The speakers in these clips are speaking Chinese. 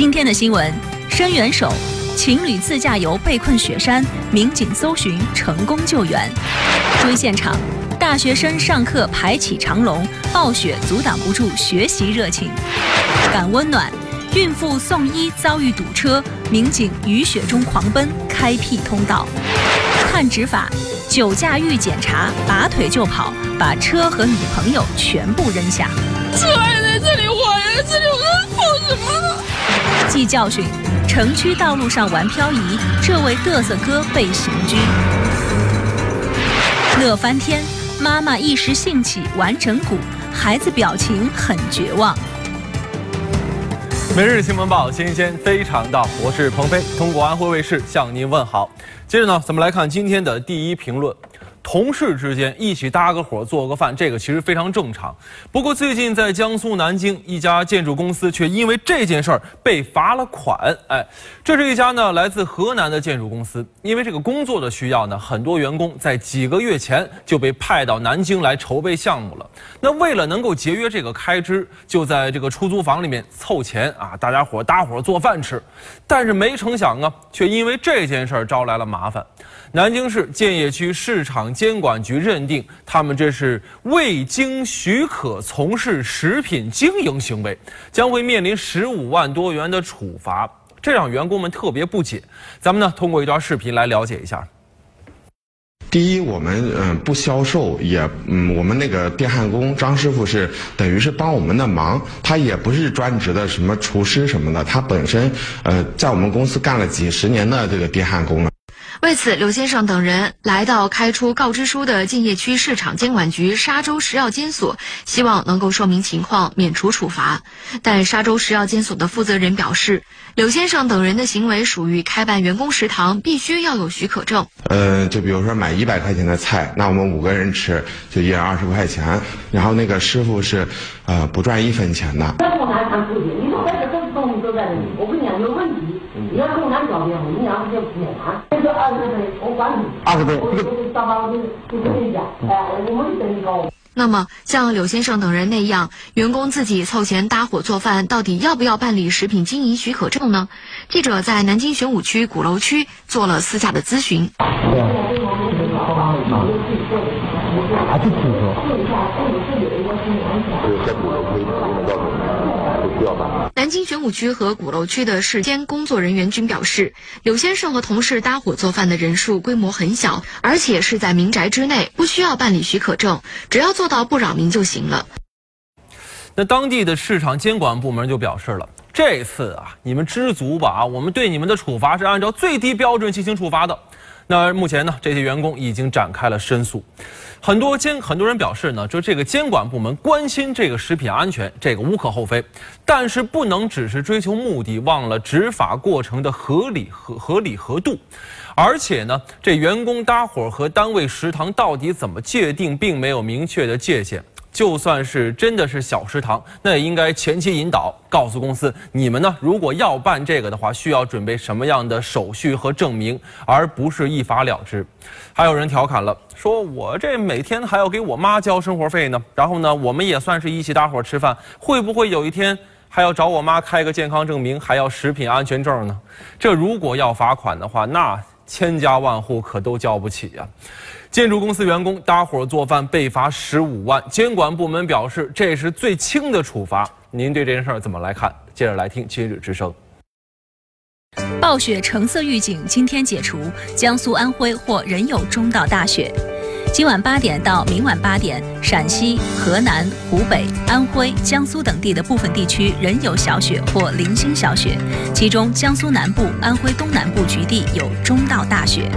今天的新闻：伸援手，情侣自驾游被困雪山，民警搜寻成功救援。追现场，大学生上课排起长龙，暴雪阻挡不住学习热情。感温暖，孕妇送医遭遇堵车，民警雨雪中狂奔，开辟通道。看执法，酒驾遇检查，拔腿就跑，把车和女朋友全部扔下。车还在这里，我还在这里，我跑什么呢？记教训，城区道路上玩漂移，这位嘚瑟哥被刑拘。乐翻天，妈妈一时兴起玩整蛊，孩子表情很绝望。每日新闻报，新鲜非常到，我是鹏飞，通过安徽卫视向您问好。接着呢，咱们来看今天的第一评论。同事之间一起搭个伙做个饭，这个其实非常正常。不过最近在江苏南京一家建筑公司却因为这件事儿被罚了款。哎，这是一家呢来自河南的建筑公司，因为这个工作的需要呢，很多员工在几个月前就被派到南京来筹备项目了。那为了能够节约这个开支，就在这个出租房里面凑钱啊，大家伙搭伙做饭吃。但是没成想啊，却因为这件事儿招来了麻烦。南京市建邺区市场监管局认定，他们这是未经许可从事食品经营行为，将会面临十五万多元的处罚，这让员工们特别不解。咱们呢，通过一段视频来了解一下。第一，我们嗯不销售，也嗯我们那个电焊工张师傅是等于是帮我们的忙，他也不是专职的什么厨师什么的，他本身呃在我们公司干了几十年的这个电焊工了。为此，柳先生等人来到开出告知书的建邺区市场监管局沙洲食药监所，希望能够说明情况，免除处罚。但沙洲食药监所的负责人表示，柳先生等人的行为属于开办员工食堂，必须要有许可证。呃，就比如说买一百块钱的菜，那我们五个人吃，就一人二十块钱。然后那个师傅是，呃，不赚一分钱的。要跟俺交电话，你让这面谈，这个二十倍我管你，二十倍，我我上班就就跟你讲，哎，我没等你高。那么，像柳先生等人那样，员工自己凑钱搭伙做饭，到底要不要办理食品经营许可证呢？记者在南京玄武区鼓楼区做了私下的咨询。南京玄武区和鼓楼区的市监工作人员均表示，柳先生和同事搭伙做饭的人数规模很小，而且是在民宅之内，不需要办理许可证，只要做到不扰民就行了。那当地的市场监管部门就表示了，这次啊，你们知足吧啊，我们对你们的处罚是按照最低标准进行处罚的。那目前呢，这些员工已经展开了申诉。很多监很多人表示呢，就这个监管部门关心这个食品安全，这个无可厚非，但是不能只是追求目的，忘了执法过程的合理合合理合度。而且呢，这员工搭伙和单位食堂到底怎么界定，并没有明确的界限。就算是真的是小食堂，那也应该前期引导，告诉公司，你们呢，如果要办这个的话，需要准备什么样的手续和证明，而不是一罚了之。还有人调侃了，说我这每天还要给我妈交生活费呢，然后呢，我们也算是一起搭伙吃饭，会不会有一天还要找我妈开个健康证明，还要食品安全证呢？这如果要罚款的话，那千家万户可都交不起呀。建筑公司员工搭伙做饭被罚十五万，监管部门表示这是最轻的处罚。您对这件事儿怎么来看？接着来听今日之声。暴雪橙色预警今天解除，江苏、安徽或仍有中到大雪。今晚八点到明晚八点，陕西、河南、湖北、安徽、江苏等地的部分地区仍有小雪或零星小雪，其中江苏南部、安徽东南部局地有中到大雪。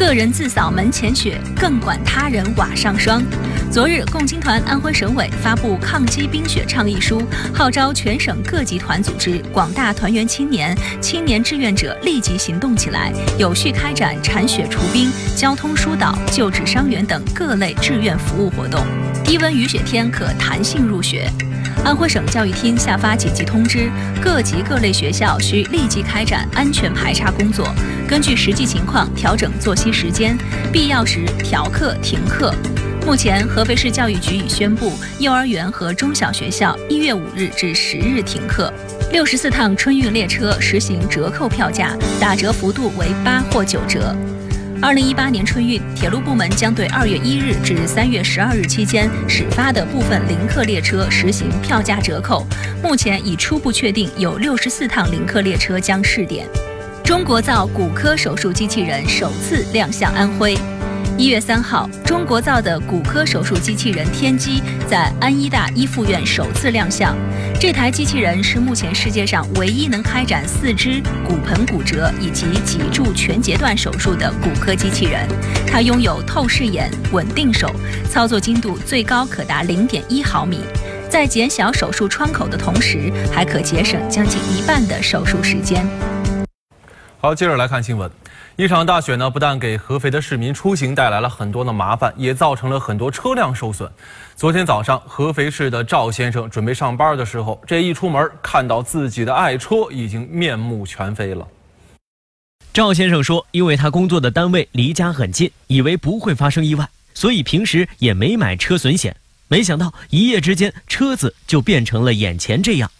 个人自扫门前雪，更管他人瓦上霜。昨日，共青团安徽省委发布抗击冰雪倡议书，号召全省各级团组织、广大团员青年、青年志愿者立即行动起来，有序开展铲雪除冰、交通疏导、救治伤员等各类志愿服务活动。低温雨雪天可弹性入学。安徽省教育厅下发紧急通知，各级各类学校需立即开展安全排查工作，根据实际情况调整作息时间，必要时调课停课。目前，合肥市教育局已宣布，幼儿园和中小学校一月五日至十日停课。六十四趟春运列车实行折扣票价，打折幅度为八或九折。二零一八年春运，铁路部门将对二月一日至三月十二日期间始发的部分临客列车实行票价折扣。目前已初步确定有六十四趟临客列车将试点。中国造骨科手术机器人首次亮相安徽。一月三号，中国造的骨科手术机器人“天机”在安医大一附院首次亮相。这台机器人是目前世界上唯一能开展四肢骨盆骨折以及脊柱全截断手术的骨科机器人。它拥有透视眼、稳定手，操作精度最高可达零点一毫米，在减小手术窗口的同时，还可节省将近一半的手术时间。好，接着来看新闻。一场大雪呢，不但给合肥的市民出行带来了很多的麻烦，也造成了很多车辆受损。昨天早上，合肥市的赵先生准备上班的时候，这一出门看到自己的爱车已经面目全非了。赵先生说：“因为他工作的单位离家很近，以为不会发生意外，所以平时也没买车损险。没想到一夜之间，车子就变成了眼前这样。”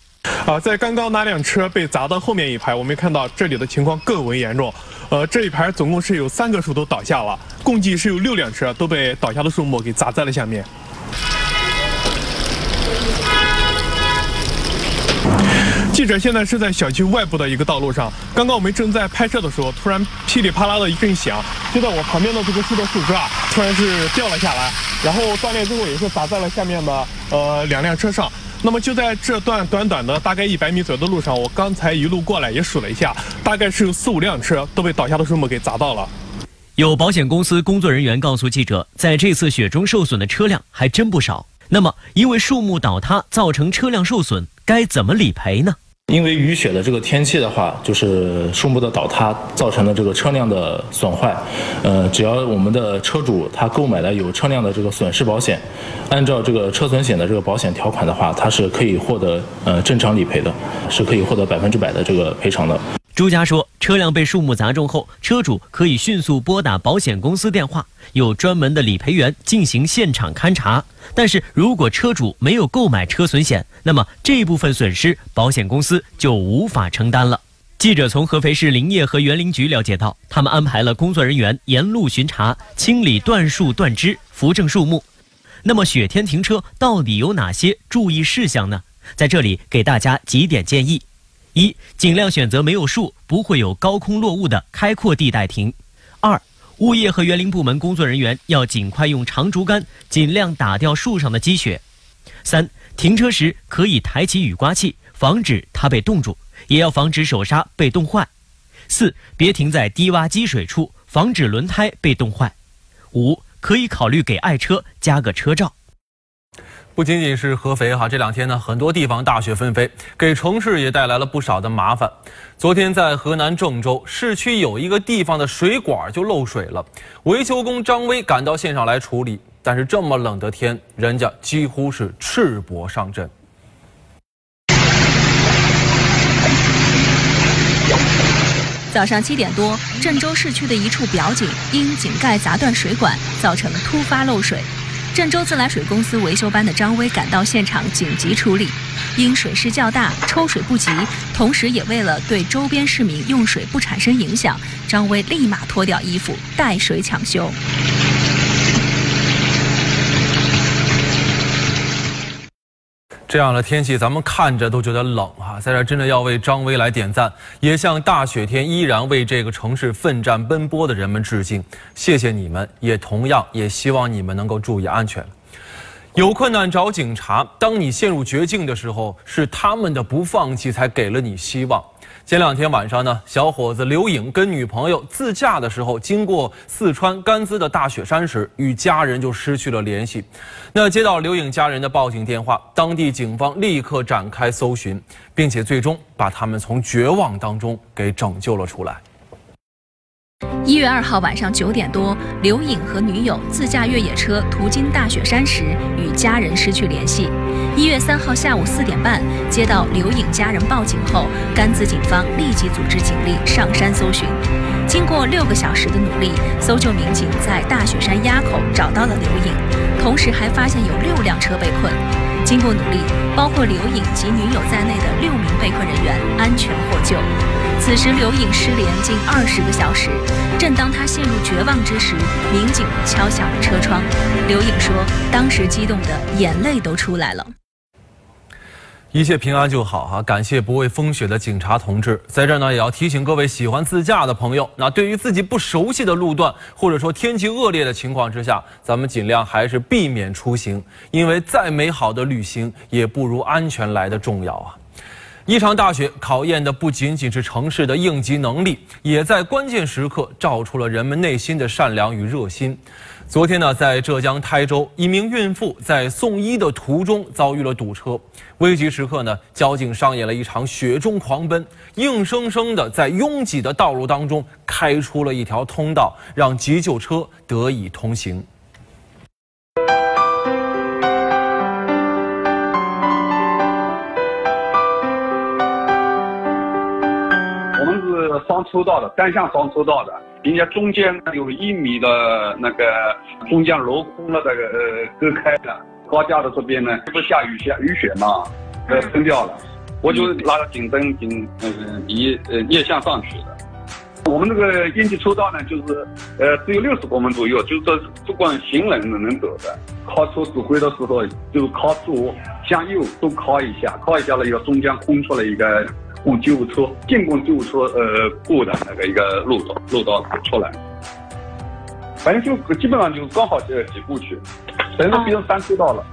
啊，在刚刚那辆车被砸到后面一排，我们看到这里的情况更为严重。呃，这一排总共是有三个树都倒下了，共计是有六辆车都被倒下的树木给砸在了下面。记者现在是在小区外部的一个道路上，刚刚我们正在拍摄的时候，突然噼里啪啦的一阵响，就在我旁边的这个树的树枝啊，突然是掉了下来，然后断裂之后也是砸在了下面的呃两辆车上。那么就在这段短短的大概一百米左右的路上，我刚才一路过来也数了一下，大概是有四五辆车都被倒下的树木给砸到了。有保险公司工作人员告诉记者，在这次雪中受损的车辆还真不少。那么，因为树木倒塌造成车辆受损，该怎么理赔呢？因为雨雪的这个天气的话，就是树木的倒塌造成了这个车辆的损坏，呃，只要我们的车主他购买了有车辆的这个损失保险，按照这个车损险的这个保险条款的话，他是可以获得呃正常理赔的，是可以获得百分之百的这个赔偿的。朱家说，车辆被树木砸中后，车主可以迅速拨打保险公司电话，有专门的理赔员进行现场勘查。但是如果车主没有购买车损险，那么这部分损失保险公司就无法承担了。记者从合肥市林业和园林局了解到，他们安排了工作人员沿路巡查，清理断树断枝，扶正树木。那么雪天停车到底有哪些注意事项呢？在这里给大家几点建议。一、尽量选择没有树、不会有高空落物的开阔地带停。二、物业和园林部门工作人员要尽快用长竹竿尽量打掉树上的积雪。三、停车时可以抬起雨刮器，防止它被冻住，也要防止手刹被冻坏。四、别停在低洼积水处，防止轮胎被冻坏。五、可以考虑给爱车加个车罩。不仅仅是合肥哈，这两天呢，很多地方大雪纷飞，给城市也带来了不少的麻烦。昨天在河南郑州市区有一个地方的水管就漏水了，维修工张威赶到现场来处理。但是这么冷的天，人家几乎是赤膊上阵。早上七点多，郑州市区的一处表井因井盖砸断水管，造成突发漏水。郑州自来水公司维修班的张威赶到现场紧急处理，因水势较大，抽水不及，同时也为了对周边市民用水不产生影响，张威立马脱掉衣服带水抢修。这样的天气，咱们看着都觉得冷哈！在这真的要为张威来点赞，也向大雪天依然为这个城市奋战奔波的人们致敬，谢谢你们！也同样也希望你们能够注意安全。有困难找警察，当你陷入绝境的时候，是他们的不放弃才给了你希望。前两天晚上呢，小伙子刘颖跟女朋友自驾的时候，经过四川甘孜的大雪山时，与家人就失去了联系。那接到刘颖家人的报警电话，当地警方立刻展开搜寻，并且最终把他们从绝望当中给拯救了出来。一月二号晚上九点多，刘颖和女友自驾越野车途经大雪山时，与家人失去联系。一月三号下午四点半，接到刘颖家人报警后，甘孜警方立即组织警力上山搜寻。经过六个小时的努力，搜救民警在大雪山垭口找到了刘颖，同时还发现有六辆车被困。经过努力，包括刘颖及女友在内的六名被困人员安全获救。此时，刘颖失联近二十个小时。正当他陷入绝望之时，民警敲响了车窗。刘颖说：“当时激动的眼泪都出来了。”一切平安就好哈！感谢不畏风雪的警察同志。在这儿呢，也要提醒各位喜欢自驾的朋友，那对于自己不熟悉的路段，或者说天气恶劣的情况之下，咱们尽量还是避免出行，因为再美好的旅行也不如安全来的重要啊！一场大雪考验的不仅仅是城市的应急能力，也在关键时刻照出了人们内心的善良与热心。昨天呢，在浙江台州，一名孕妇在送医的途中遭遇了堵车，危急时刻呢，交警上演了一场雪中狂奔，硬生生的在拥挤的道路当中开出了一条通道，让急救车得以通行。双车道的，单向双车道的。人家中间有一米的那个中间镂空了这个呃隔开的高架的这边呢，不下雨下雨雪嘛，呃喷掉了，我就拉着警灯警嗯一呃逆向上去的。我们这个应急车道呢，就是呃只有六十公分左右，就是说不管行人能能走的。靠车指挥的时候，就是靠左向右都靠一下，靠一下了以后，中间空出了一个。供救护车进供救护车呃过的那个一个路道路道出来，反正就基本上就是刚好呃挤过去，等于变成三车道了，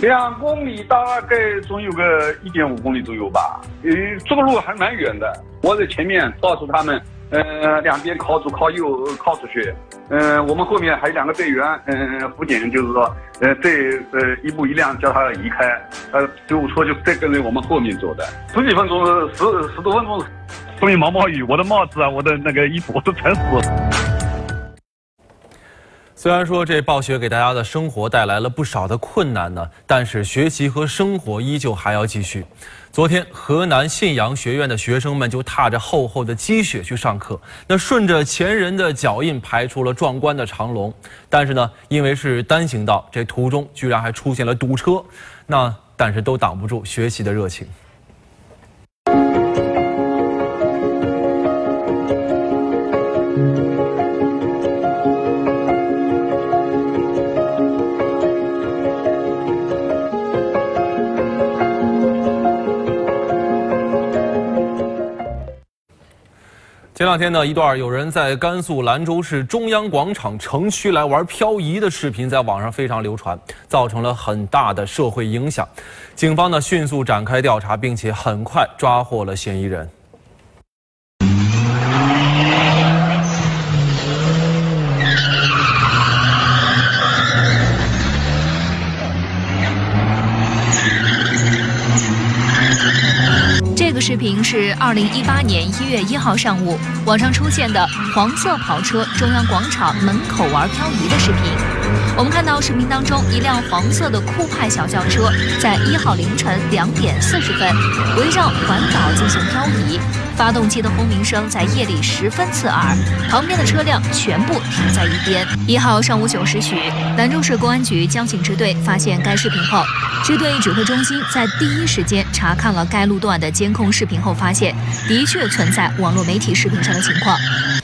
两公里大概总有个一点五公里左右吧，呃这个路还蛮远的，我在前面告诉他们。呃，两边靠左靠右靠出去，嗯，我们后面还有两个队员，嗯，辅警就是说，呃，这呃一步一辆叫他移开，呃，救护车就在跟着我们后面走的，十几分钟，十十多分钟，后面毛毛雨，我的帽子啊，我的那个衣服都全湿了。虽然说这暴雪给大家的生活带来了不少的困难呢，但是学习和生活依旧还要继续。昨天，河南信阳学院的学生们就踏着厚厚的积雪去上课，那顺着前人的脚印排出了壮观的长龙。但是呢，因为是单行道，这途中居然还出现了堵车，那但是都挡不住学习的热情。前两天呢，一段有人在甘肃兰州市中央广场城区来玩漂移的视频在网上非常流传，造成了很大的社会影响。警方呢迅速展开调查，并且很快抓获了嫌疑人。视频是二零一八年一月一号上午网上出现的黄色跑车中央广场门口玩漂移的视频。我们看到视频当中，一辆黄色的酷派小轿车在一号凌晨两点四十分围绕环岛进行漂移。发动机的轰鸣声在夜里十分刺耳，旁边的车辆全部停在一边。一号上午九时许，兰州市公安局交警支队发现该视频后，支队指挥中心在第一时间查看了该路段的监控视频后，发现的确存在网络媒体视频上的情况。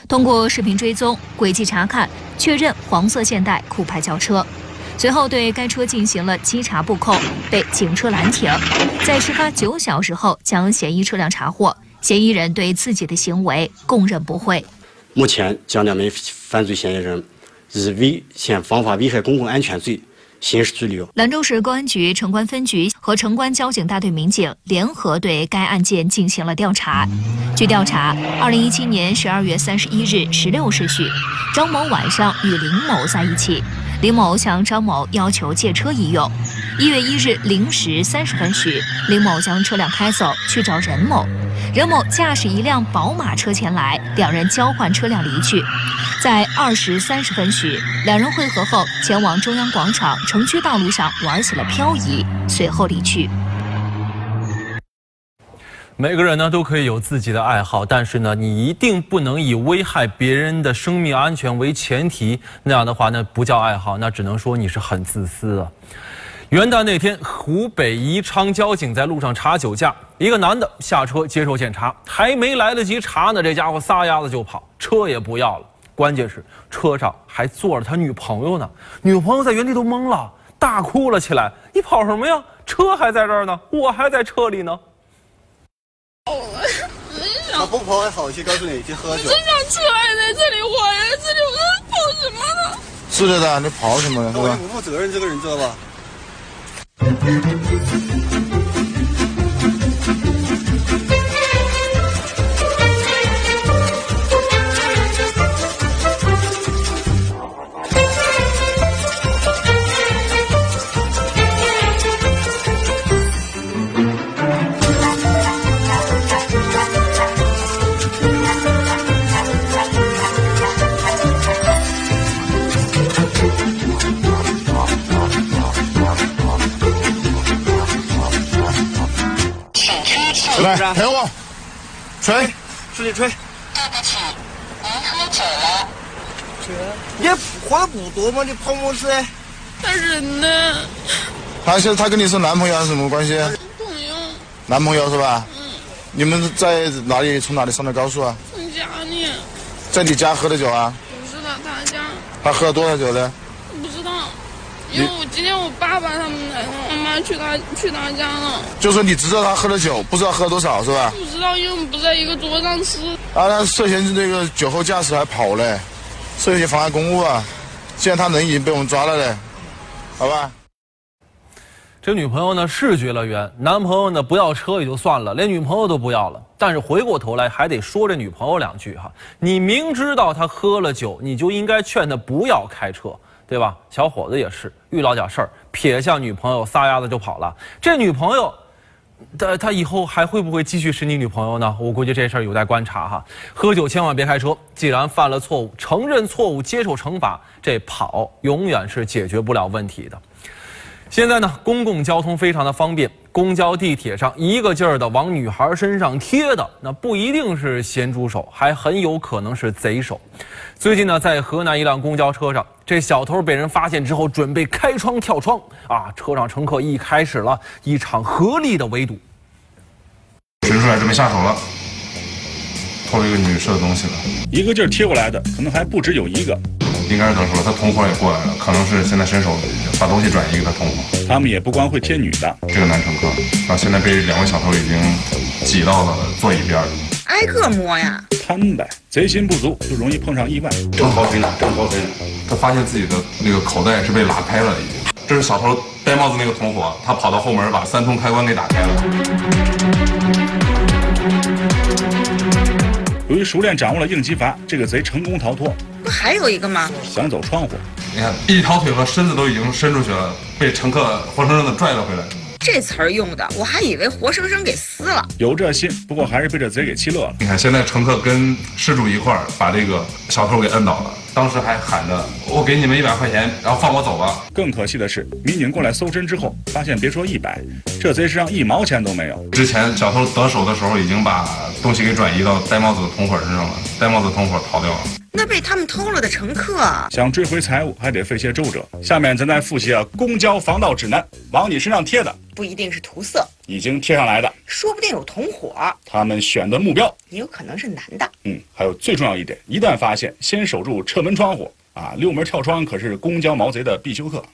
通过视频追踪轨迹查看，确认黄色现代酷派轿车，随后对该车进行了稽查布控，被警车拦停，在事发九小时后将嫌疑车辆查获。嫌疑人对自己的行为供认不讳。目前将两名犯罪嫌疑人以危险方法危害公共安全罪刑事拘留。兰州市公安局城关分局和城关交警大队民警联合对该案件进行了调查。据调查，二零一七年十二月三十一日十六时许，张某晚上与林某在一起，李某向张某要求借车一用。一月一日零时三十分许，李某将车辆开走，去找任某。任某驾驶一辆宝马车前来，两人交换车辆离去。在二时三十分许，两人会合后前往中央广场城区道路上玩起了漂移，随后离去。每个人呢都可以有自己的爱好，但是呢，你一定不能以危害别人的生命安全为前提，那样的话，那不叫爱好，那只能说你是很自私啊。元旦那天，湖北宜昌交警在路上查酒驾，一个男的下车接受检查，还没来得及查呢，这家伙撒丫子就跑，车也不要了。关键是车上还坐着他女朋友呢，女朋友在原地都懵了，大哭了起来：“你跑什么呀？车还在这儿呢，我还在车里呢。”他不跑还好些，告诉你去喝酒。真想出来在这里，我还在这里，我在跑什么呢？是的，你跑什么呢？我不负责任，这个人知道吧？喝的不多吗？你跑么子？他人呢？他现在他跟你是男朋友还是什么关系？男朋友。男朋友是吧？嗯。你们在哪里？从哪里上的高速啊？从家里。在你家喝的酒啊？不是的，他家。他喝了多少酒呢？不知道，因为我今天我爸爸他们来，妈妈去他去他家了。就说你知道他喝了酒，不知道喝了多少是吧？不知道，因为我们不在一个桌上吃。啊，他涉嫌这个酒后驾驶还跑嘞，涉嫌妨碍公务啊！既然他人已经被我们抓了嘞，好吧？这女朋友呢是绝了缘，男朋友呢不要车也就算了，连女朋友都不要了。但是回过头来还得说这女朋友两句哈，你明知道他喝了酒，你就应该劝他不要开车，对吧？小伙子也是遇到点事儿，撇下女朋友撒丫子就跑了。这女朋友，他他以后还会不会继续是你女朋友呢？我估计这事儿有待观察哈。喝酒千万别开车，既然犯了错误，承认错误，接受惩罚，这跑永远是解决不了问题的。现在呢，公共交通非常的方便，公交、地铁上一个劲儿的往女孩身上贴的，那不一定是咸猪手，还很有可能是贼手。最近呢，在河南一辆公交车上，这小偷被人发现之后，准备开窗跳窗啊！车上乘客一开始了一场合力的围堵。伸出来，准备下手了，偷了一个女士的东西了，一个劲儿贴过来的，可能还不止有一个。应该是等说他同伙也过来了，可能是现在伸手把东西转移给他同伙。他们也不光会贴女的，这个男乘客然啊，现在被两位小偷已经挤到了座椅边挨个摸呀，贪呗，贼心不足就容易碰上意外。正好推呢，正好推呢，他发现自己的那个口袋是被拉开了，已经。这是小偷戴帽子那个同伙，他跑到后门把三通开关给打开了。由于熟练掌握了应急阀，这个贼成功逃脱。不还有一个吗？想走窗户，你看一条腿和身子都已经伸出去了，被乘客活生生的拽了回来。这词儿用的，我还以为活生生给撕了。有这心，不过还是被这贼给气乐了。你看现在乘客跟失主一块儿把这个小偷给摁倒了，当时还喊着“我给你们一百块钱，然后放我走吧”。更可惜的是，民警过来搜身之后，发现别说一百，这贼身上一毛钱都没有。之前小偷得手的时候，已经把东西给转移到戴帽子的同伙身上了，戴帽子同伙逃掉了。那被他们偷了的乘客想追回财物，还得费些周折。下面咱再复习啊，公交防盗指南，往你身上贴的不一定是涂色，已经贴上来的，说不定有同伙。他们选的目标也有可能是男的。嗯，还有最重要一点，一旦发现，先守住车门窗户啊，六门跳窗可是公交毛贼的必修课。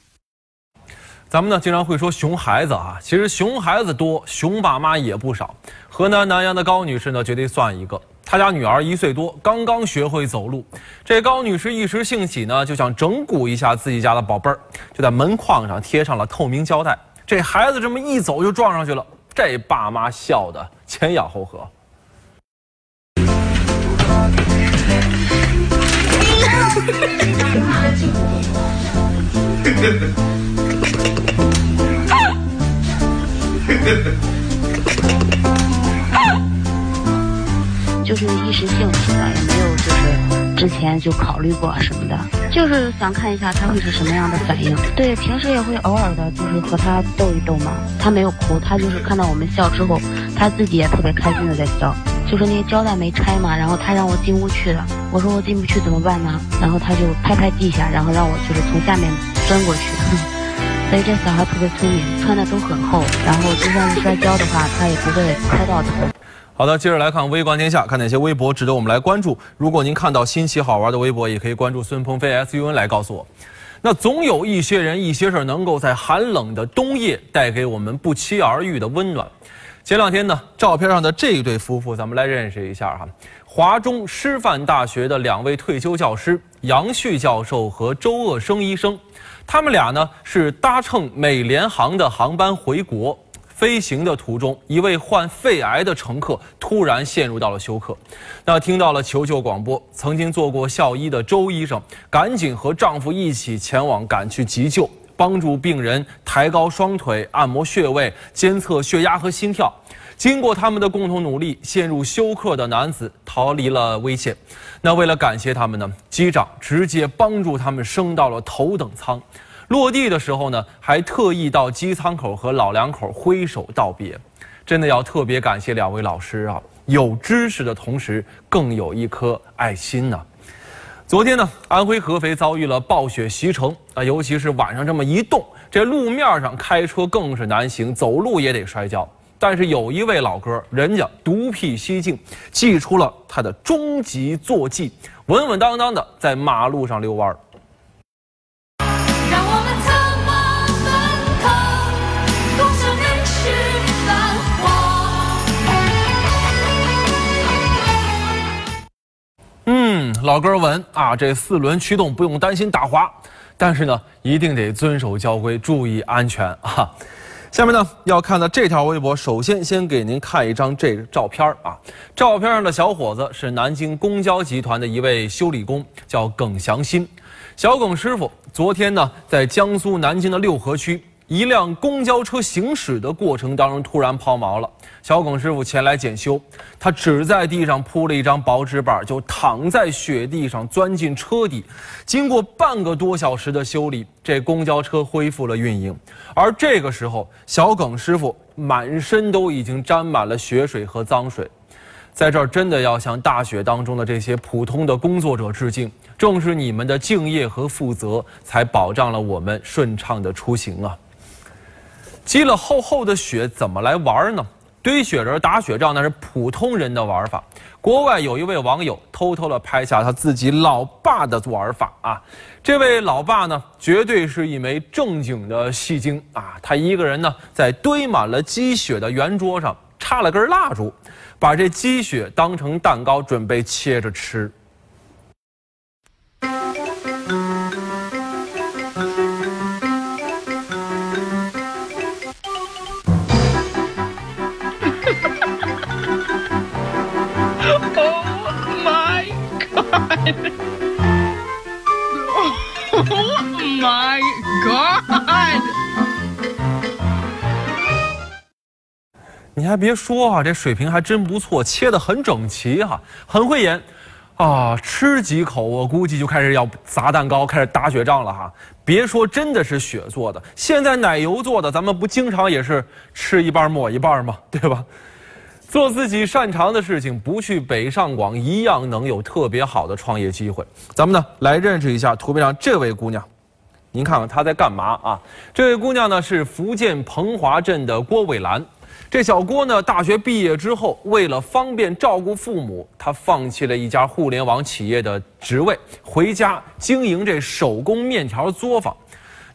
咱们呢经常会说熊孩子啊，其实熊孩子多，熊爸妈也不少。河南南阳的高女士呢，绝对算一个。她家女儿一岁多，刚刚学会走路。这高女士一时兴起呢，就想整蛊一下自己家的宝贝儿，就在门框上贴上了透明胶带。这孩子这么一走就撞上去了，这爸妈笑得前仰后合。就是一时兴起吧，也没有就是之前就考虑过什么的，就是想看一下他会是什么样的反应。对，平时也会偶尔的，就是和他逗一逗嘛。他没有哭，他就是看到我们笑之后，他自己也特别开心的在笑。就是那个胶带没拆嘛，然后他让我进屋去的，我说我进不去怎么办呢？然后他就拍拍地下，然后让我就是从下面钻过去。所以这小孩特别聪明，穿的都很厚，然后就算是摔跤的话，他也不会磕到头。好的，接着来看微观天下，看哪些微博值得我们来关注。如果您看到新奇好玩的微博，也可以关注孙鹏飞 SUN 来告诉我。那总有一些人、一些事儿能够在寒冷的冬夜带给我们不期而遇的温暖。前两天呢，照片上的这一对夫妇，咱们来认识一下哈。华中师范大学的两位退休教师杨旭教授和周鄂生医生，他们俩呢是搭乘美联航的航班回国。飞行的途中，一位患肺癌的乘客突然陷入到了休克。那听到了求救广播，曾经做过校医的周医生赶紧和丈夫一起前往赶去急救，帮助病人抬高双腿、按摩穴位、监测血压和心跳。经过他们的共同努力，陷入休克的男子逃离了危险。那为了感谢他们呢，机长直接帮助他们升到了头等舱。落地的时候呢，还特意到机舱口和老两口挥手道别，真的要特别感谢两位老师啊！有知识的同时，更有一颗爱心呢。昨天呢，安徽合肥遭遇了暴雪袭城啊，尤其是晚上这么一冻，这路面上开车更是难行，走路也得摔跤。但是有一位老哥，人家独辟蹊径，祭出了他的终极坐骑，稳稳当当的在马路上遛弯儿。老哥稳啊！这四轮驱动不用担心打滑，但是呢，一定得遵守交规，注意安全啊！下面呢，要看到这条微博，首先先给您看一张这照片啊。照片上的小伙子是南京公交集团的一位修理工，叫耿祥新。小耿师傅昨天呢，在江苏南京的六合区。一辆公交车行驶的过程当中，突然抛锚了。小耿师傅前来检修，他只在地上铺了一张薄纸板，就躺在雪地上钻进车底。经过半个多小时的修理，这公交车恢复了运营。而这个时候，小耿师傅满身都已经沾满了血水和脏水。在这儿，真的要向大雪当中的这些普通的工作者致敬。正是你们的敬业和负责，才保障了我们顺畅的出行啊！积了厚厚的雪，怎么来玩呢？堆雪人、打雪仗那是普通人的玩法。国外有一位网友偷偷的拍下他自己老爸的玩法啊！这位老爸呢，绝对是一枚正经的戏精啊！他一个人呢，在堆满了积雪的圆桌上插了根蜡烛，把这积雪当成蛋糕，准备切着吃。你还别说啊，这水平还真不错，切的很整齐哈，很会演啊！吃几口，我估计就开始要砸蛋糕，开始打雪仗了哈。别说真的是雪做的，现在奶油做的，咱们不经常也是吃一半抹一半吗？对吧？做自己擅长的事情，不去北上广，一样能有特别好的创业机会。咱们呢，来认识一下图片上这位姑娘，您看看她在干嘛啊？这位姑娘呢是福建彭华镇的郭伟兰。这小郭呢，大学毕业之后，为了方便照顾父母，他放弃了一家互联网企业的职位，回家经营这手工面条作坊。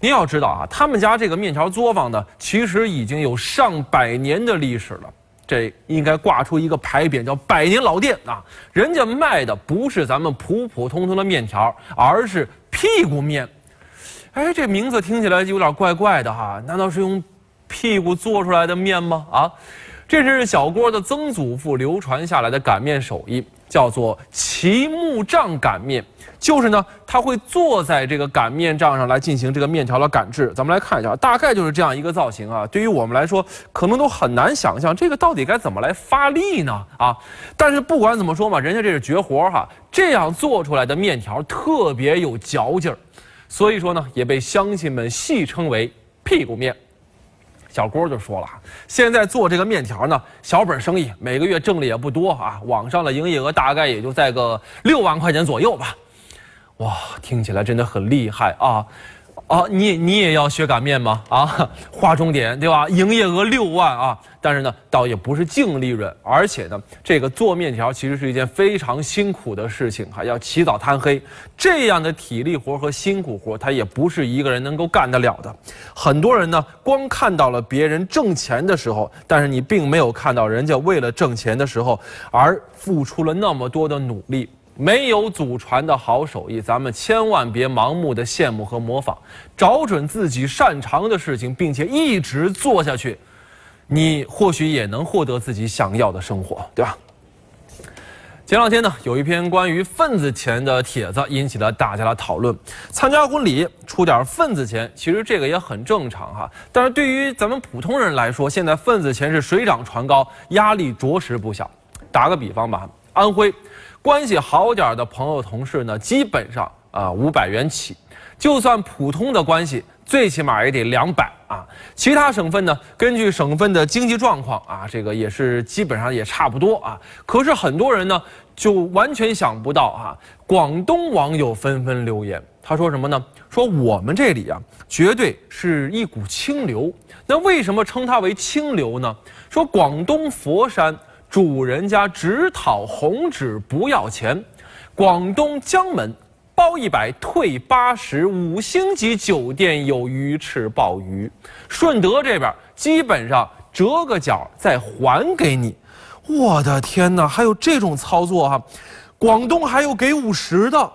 您要知道啊，他们家这个面条作坊呢，其实已经有上百年的历史了。这应该挂出一个牌匾，叫“百年老店”啊！人家卖的不是咱们普普通通的面条，而是屁股面。哎，这名字听起来就有点怪怪的哈，难道是用屁股做出来的面吗？啊，这是小郭的曾祖父流传下来的擀面手艺。叫做齐木杖擀面，就是呢，他会坐在这个擀面杖上来进行这个面条的擀制。咱们来看一下，大概就是这样一个造型啊。对于我们来说，可能都很难想象这个到底该怎么来发力呢？啊，但是不管怎么说嘛，人家这是绝活哈。这样做出来的面条特别有嚼劲儿，所以说呢，也被乡亲们戏称为屁股面。小郭就说了，现在做这个面条呢，小本生意，每个月挣的也不多啊。网上的营业额大概也就在个六万块钱左右吧。哇，听起来真的很厉害啊！啊，你你也要学擀面吗？啊，划重点对吧？营业额六万啊，但是呢，倒也不是净利润，而且呢，这个做面条其实是一件非常辛苦的事情，还要起早贪黑，这样的体力活和辛苦活，他也不是一个人能够干得了的。很多人呢，光看到了别人挣钱的时候，但是你并没有看到人家为了挣钱的时候而付出了那么多的努力。没有祖传的好手艺，咱们千万别盲目的羡慕和模仿，找准自己擅长的事情，并且一直做下去，你或许也能获得自己想要的生活，对吧？前两天呢，有一篇关于份子钱的帖子引起了大家的讨论。参加婚礼出点份子钱，其实这个也很正常哈。但是对于咱们普通人来说，现在份子钱是水涨船高，压力着实不小。打个比方吧，安徽。关系好点的朋友、同事呢，基本上啊五百元起，就算普通的关系，最起码也得两百啊。其他省份呢，根据省份的经济状况啊，这个也是基本上也差不多啊。可是很多人呢，就完全想不到啊。广东网友纷纷留言，他说什么呢？说我们这里啊，绝对是一股清流。那为什么称它为清流呢？说广东佛山。主人家只讨红纸不要钱，广东江门包一百退八十，五星级酒店有鱼翅鲍鱼，顺德这边基本上折个角再还给你。我的天哪，还有这种操作哈！广东还有给五十的，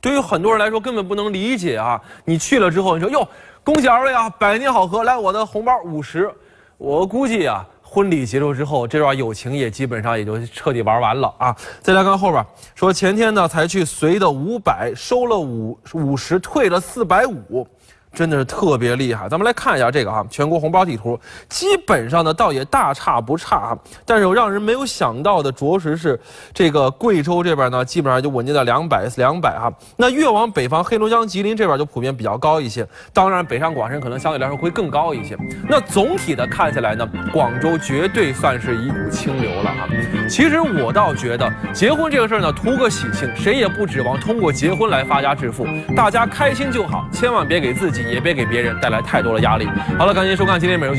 对于很多人来说根本不能理解啊！你去了之后，你说哟，恭喜二位啊，百年好合，来我的红包五十，我估计啊。婚礼结束之后，这段友情也基本上也就彻底玩完了啊！再来看后边，说前天呢才去随的五百，收了五五十，退了四百五。真的是特别厉害，咱们来看一下这个哈，全国红包地图，基本上呢倒也大差不差，但是让人没有想到的，着实是这个贵州这边呢，基本上就稳定在两百两百哈。那越往北方，黑龙江、吉林这边就普遍比较高一些，当然北上广深可能相对来说会更高一些。那总体的看下来呢，广州绝对算是一股清流了哈。其实我倒觉得结婚这个事儿呢，图个喜庆，谁也不指望通过结婚来发家致富，大家开心就好，千万别给自己也别给别人带来太多的压力。好了，感谢收看今天美容。